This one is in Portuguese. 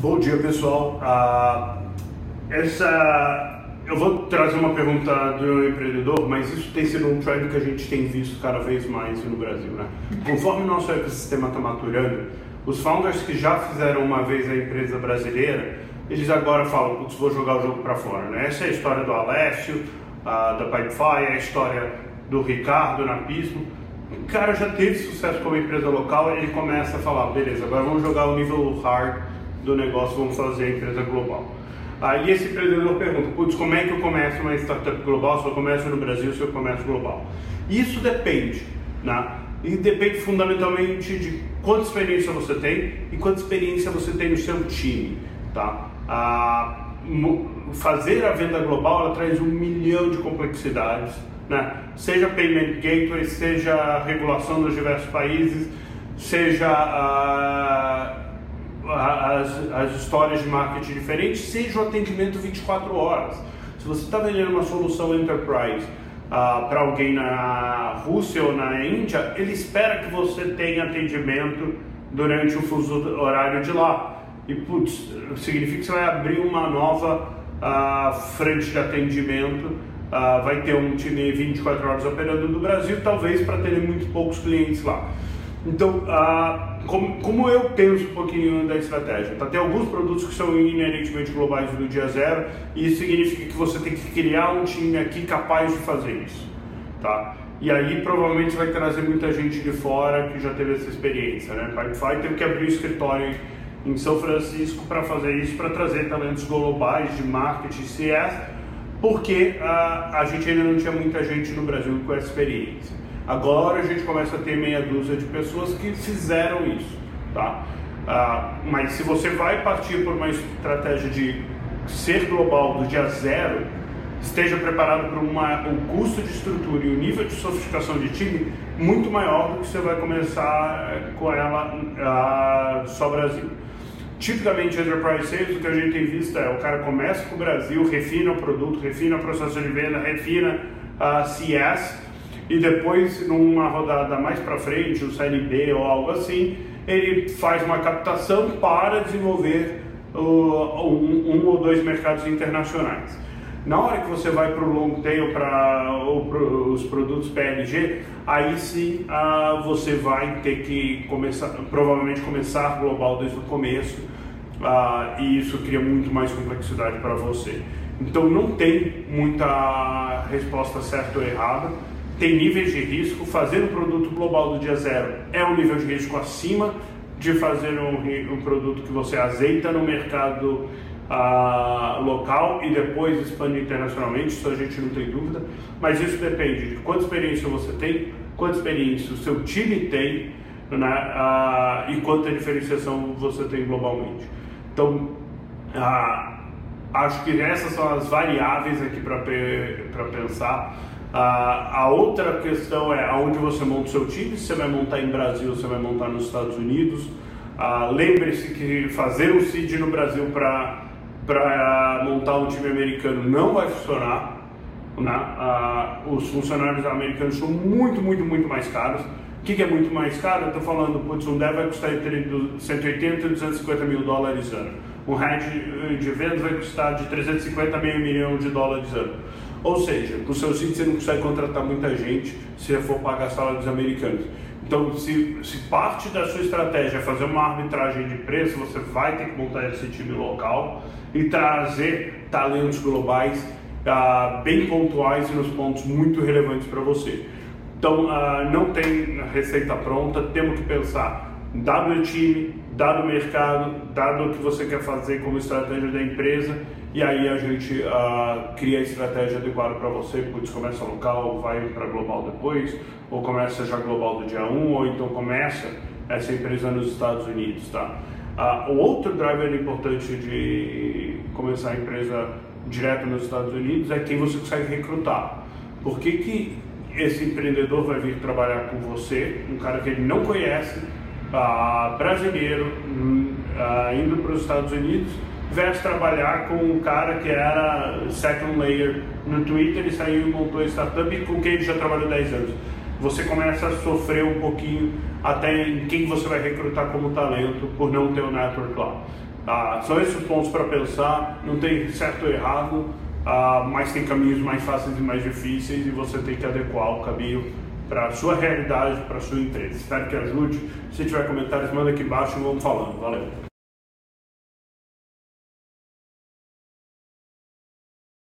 Bom dia, pessoal. Uh, essa, eu vou trazer uma pergunta do empreendedor, mas isso tem sido um trend que a gente tem visto cada vez mais no Brasil. Né? Conforme o nosso ecossistema está maturando, os founders que já fizeram uma vez a empresa brasileira, eles agora falam, putz, vou jogar o jogo para fora. Né? Essa é a história do Alessio, uh, da Pipefy, é a história do Ricardo na Pismo. O cara já teve sucesso como empresa local, ele começa a falar, beleza, agora vamos jogar o nível hard do negócio, vamos fazer a empresa global. Aí esse empreendedor pergunta, putz, como é que eu começo uma startup global, se eu começo no Brasil, se eu começo global? Isso depende, né? E depende fundamentalmente de quanta experiência você tem e quanta experiência você tem no seu time, tá? Ah, fazer a venda global, ela traz um milhão de complexidades, né? Seja payment gateway, seja regulação dos diversos países, seja a as, as histórias de marketing diferentes, seja o atendimento 24 horas. Se você está vendendo uma solução enterprise uh, para alguém na Rússia ou na Índia, ele espera que você tenha atendimento durante o fuso horário de lá. E, putz, significa que você vai abrir uma nova uh, frente de atendimento, uh, vai ter um time 24 horas operando no Brasil, talvez para ter muito poucos clientes lá. Então, como, como, eu penso um pouquinho da estratégia? Tá? Tem alguns produtos que são inerentemente globais no dia zero, e isso significa que você tem que criar um time aqui capaz de fazer isso. Tá? E aí provavelmente vai trazer muita gente de fora que já teve essa experiência. Né? Pipefy teve que abrir um escritório em São Francisco para fazer isso, para trazer talentos globais de marketing CS, porque ah, a gente ainda não tinha muita gente no Brasil com essa experiência. Agora a gente começa a ter meia dúzia de pessoas que fizeram isso, tá? Ah, mas se você vai partir por uma estratégia de ser global do dia zero, esteja preparado para uma, o custo de estrutura e o nível de sofisticação de time muito maior do que você vai começar eh, com ela ah, só Brasil. Tipicamente, Enterprise Sales, o que a gente tem visto é o cara começa com o Brasil, refina o produto, refina o processo de venda, refina a CS, e depois, numa rodada mais para frente, o CLB ou algo assim, ele faz uma captação para desenvolver uh, um, um, ou dois mercados internacionais. Na hora que você vai para o long tail, para os produtos PLG, aí sim uh, você vai ter que começar, provavelmente começar global desde o começo, uh, e isso cria muito mais complexidade para você. Então não tem muita resposta certa ou errada tem níveis de risco. Fazer um produto global do dia zero é um nível de risco acima de fazer um, um produto que você azeita no mercado uh, local e depois expande internacionalmente, isso a gente não tem dúvida. Mas isso depende de quanta experiência você tem, quanta experiência o seu time tem né, uh, e quanta diferenciação você tem globalmente. Então, uh, acho que essas são as variáveis aqui para pensar. A, a outra questão é aonde você monta o seu time, se você vai montar em Brasil, se você vai montar nos Estados Unidos. Ah, lembre-se que fazer um seed no Brasil para montar um time americano não vai funcionar. Né? Ah, os funcionários americanos são muito, muito, muito mais caros. O que, que é muito mais caro? Eu estou falando, putz, um dev vai custar entre 180 e 250 mil dólares ano. Um head de vendas vai custar de 350 a meio milhão de dólares ano. Ou seja, para o seu sítio você não consegue contratar muita gente se for pagar salários americanos. Então, se, se parte da sua estratégia é fazer uma arbitragem de preço, você vai ter que montar esse time local e trazer talentos globais ah, bem pontuais e nos pontos muito relevantes para você. Então, ah, não tem receita pronta, temos que pensar, dado o time, dado o mercado, dado o que você quer fazer como estratégia da empresa, e aí a gente uh, cria a estratégia adequada para você, putz, começa local, vai para global depois, ou começa já global do dia 1, ou então começa essa empresa nos Estados Unidos, tá? Uh, o outro driver importante de começar a empresa direto nos Estados Unidos é quem você consegue recrutar. Por que, que esse empreendedor vai vir trabalhar com você, um cara que ele não conhece, uh, brasileiro, uh, indo para os Estados Unidos, versus trabalhar com um cara que era second layer no Twitter e saiu e montou startup com quem ele já trabalhou 10 anos. Você começa a sofrer um pouquinho até em quem você vai recrutar como talento por não ter o network lá. Ah, são esses pontos para pensar, não tem certo ou errado, ah, mas tem caminhos mais fáceis e mais difíceis e você tem que adequar o caminho para a sua realidade, para a sua empresa. Espero que ajude. Se tiver comentários, manda aqui embaixo e vamos falando. Valeu!